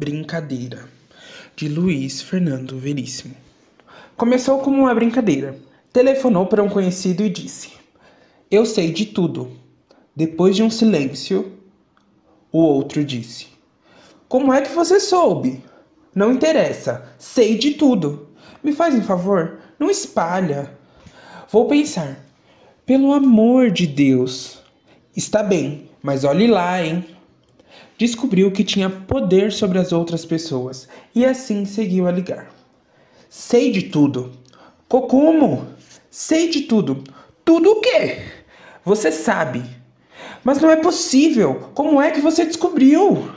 Brincadeira, de Luiz Fernando Veríssimo. Começou como uma brincadeira. Telefonou para um conhecido e disse: Eu sei de tudo. Depois de um silêncio, o outro disse: Como é que você soube? Não interessa, sei de tudo. Me faz um favor, não espalha. Vou pensar. Pelo amor de Deus. Está bem, mas olhe lá, hein? Descobriu que tinha poder sobre as outras pessoas e assim seguiu a ligar. Sei de tudo. Cocumo, sei de tudo. Tudo o quê? Você sabe. Mas não é possível. Como é que você descobriu?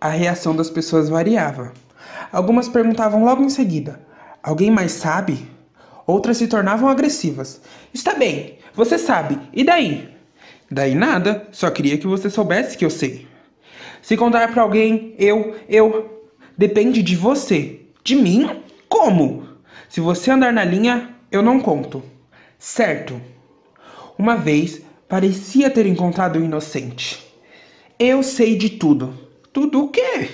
A reação das pessoas variava. Algumas perguntavam logo em seguida: Alguém mais sabe? Outras se tornavam agressivas. Está bem, você sabe. E daí? Daí nada, só queria que você soubesse que eu sei. Se contar para alguém, eu, eu. Depende de você. De mim? Como? Se você andar na linha, eu não conto. Certo. Uma vez parecia ter encontrado um inocente. Eu sei de tudo. Tudo o quê?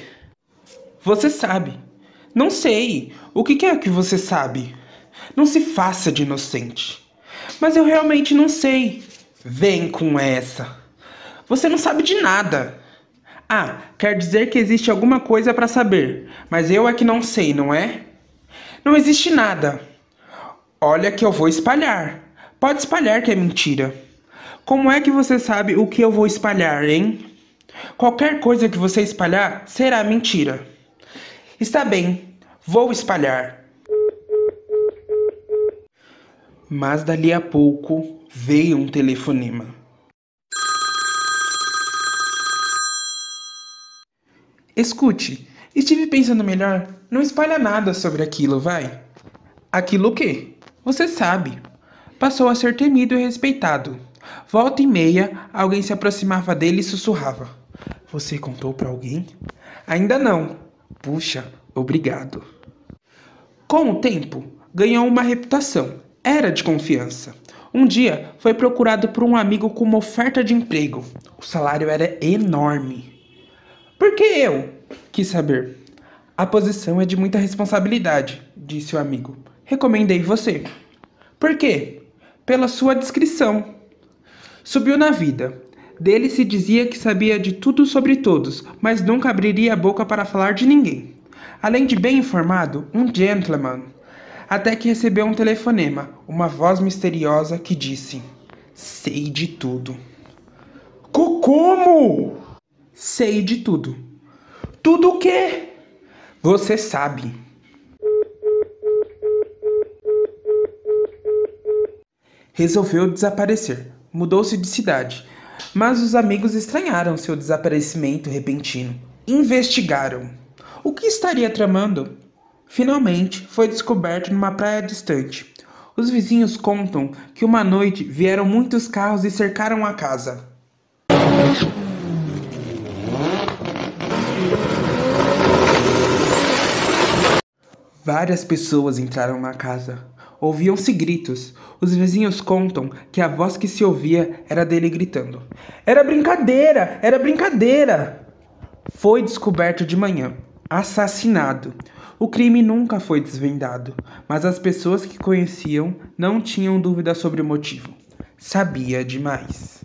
Você sabe. Não sei. O que é que você sabe? Não se faça de inocente. Mas eu realmente não sei. Vem com essa. Você não sabe de nada. Ah, quer dizer que existe alguma coisa para saber, mas eu é que não sei, não é? Não existe nada. Olha que eu vou espalhar. Pode espalhar que é mentira. Como é que você sabe o que eu vou espalhar, hein? Qualquer coisa que você espalhar será mentira. Está bem, vou espalhar. Mas dali a pouco veio um telefonema. Escute, estive pensando melhor. Não espalha nada sobre aquilo, vai. Aquilo o quê? Você sabe. Passou a ser temido e respeitado. Volta e meia, alguém se aproximava dele e sussurrava: Você contou para alguém? Ainda não. Puxa, obrigado. Com o tempo, ganhou uma reputação. Era de confiança. Um dia foi procurado por um amigo com uma oferta de emprego. O salário era enorme. Por que eu? Quis saber. A posição é de muita responsabilidade, disse o amigo. Recomendei você. Por quê? Pela sua descrição. Subiu na vida. Dele se dizia que sabia de tudo sobre todos, mas nunca abriria a boca para falar de ninguém. Além de bem informado, um gentleman. Até que recebeu um telefonema, uma voz misteriosa que disse: Sei de tudo. Como? Sei de tudo. Tudo o quê? Você sabe. Resolveu desaparecer. Mudou-se de cidade. Mas os amigos estranharam seu desaparecimento repentino. Investigaram. O que estaria tramando? Finalmente, foi descoberto numa praia distante. Os vizinhos contam que uma noite vieram muitos carros e cercaram a casa. Várias pessoas entraram na casa. Ouviam-se gritos. Os vizinhos contam que a voz que se ouvia era dele gritando: Era brincadeira! Era brincadeira! Foi descoberto de manhã, assassinado. O crime nunca foi desvendado, mas as pessoas que conheciam não tinham dúvida sobre o motivo. Sabia demais.